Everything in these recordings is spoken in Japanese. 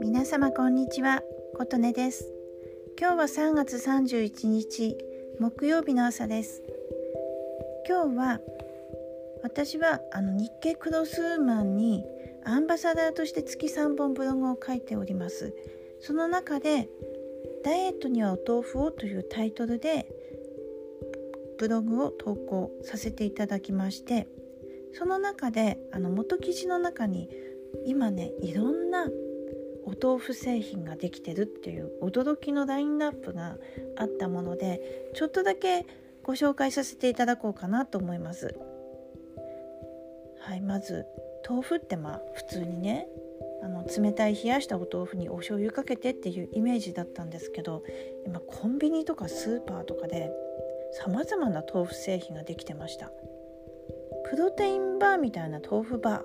皆様こんにちは琴音です。今日は3月31日木曜日の朝です。今日は私はあの日経クロスウーマンにアンバサダーとして月3本ブログを書いております。その中でダイエットにはお豆腐をというタイトルでブログを投稿させていただきましてその中であの元記事の中に今ねいろんなお豆腐製品ができてるっていう驚きのラインナップがあったものでちょっとだけご紹介させていただこうかなと思います。はいまず豆腐ってまあ普通にねあの冷たい冷やしたお豆腐にお醤油かけてっていうイメージだったんですけど今コンビニとかスーパーとかでさまざまな豆腐製品ができてましたプロテインバーみたいな豆腐バー、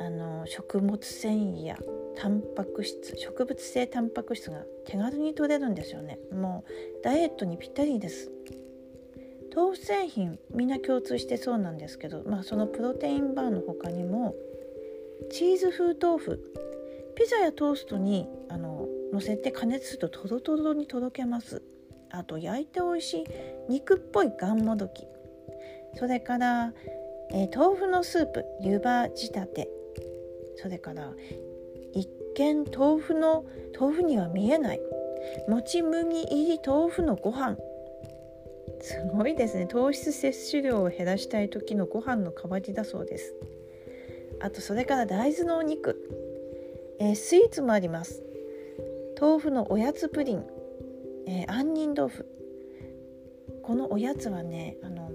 うん、あの食物繊維やタンパク質植物性タンパク質が手軽に取れるんですよね。もうダイエットにぴったりです。豆腐製品みんな共通してそうなんですけど、まあ、そのプロテインバーの他にもチーズ風豆腐。ピザやトーストにあの乗せて加熱するとトロトロにとろけます。あと焼いて美味しい肉っぽいがんもどきそれから、えー、豆腐のスープ湯葉仕立て。それから一見豆腐の豆腐には見えない。もち麦入り豆腐のご飯。すごいですね。糖質摂取量を減らしたい時のご飯の代わりだそうです。あとそれから大豆のお肉、えー、スイーツもあります。豆腐のおやつプリン、えー、杏仁豆腐。このおやつはねあの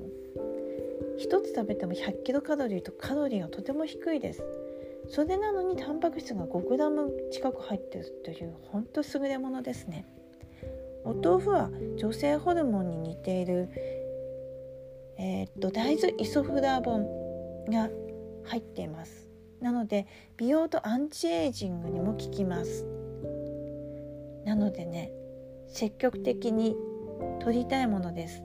1つ食べても100キロカロリーとカロリーがとても低いです。それなのにタンパク質が 5g 近く入ってるという本当優れものですね。お豆腐は女性ホルモンに似ているえー、っと大豆イソフラボンが入っています。なので美容とアンチエイジングにも効きます。なのでね積極的に取りたいものです。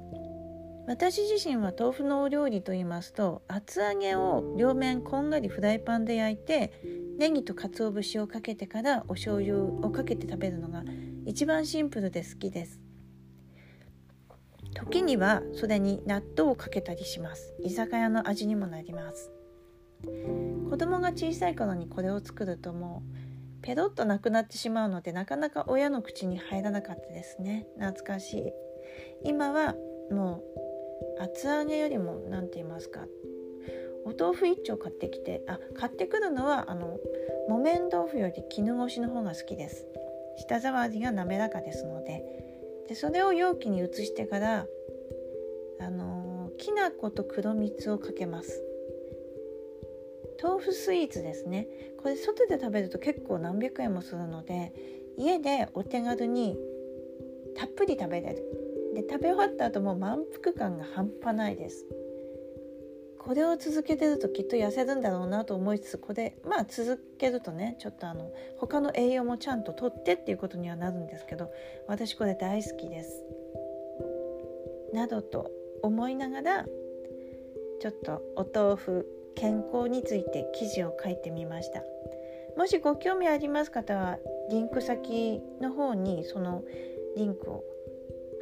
私自身は豆腐のお料理と言いますと厚揚げを両面こんがりフライパンで焼いてネギと鰹節をかけてからお醤油をかけて食べるのが一番シンプルで好きです。時にはそれに納豆をかけたりします。居酒屋の味にもなります。子供が小さい頃にこれを作るともうペロッとなくなってしまうのでなかなか親の口に入らなかったですね。懐かしい。今はもう厚揚げよりも何て言いますかお豆腐一丁買ってきてあ買ってくるのはあの木綿豆腐より絹ごしの方が好きです。舌触りが滑らかですので。でそれを容器に移してからあのきな粉と黒蜜をかけます。豆腐スイーツですね。これ外で食べると結構何百円もするので家でお手軽にたっぷり食べれる。で食べ終わった後も満腹感が半端ないです。これを続けてるときっと痩せるんだろうなと思いつつこれまあ続けるとねちょっとあの他の栄養もちゃんととってっていうことにはなるんですけど私これ大好きです。などと思いながらちょっとお豆腐健康について記事を書いてみました。もしご興味あります方はリンク先の方にそのリンクを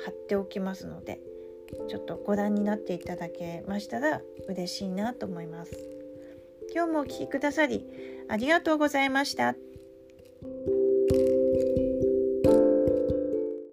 貼っておきますのでちょっとご覧になっていただけましたら嬉しいなと思います今日もお聴きくださりありがとうございました。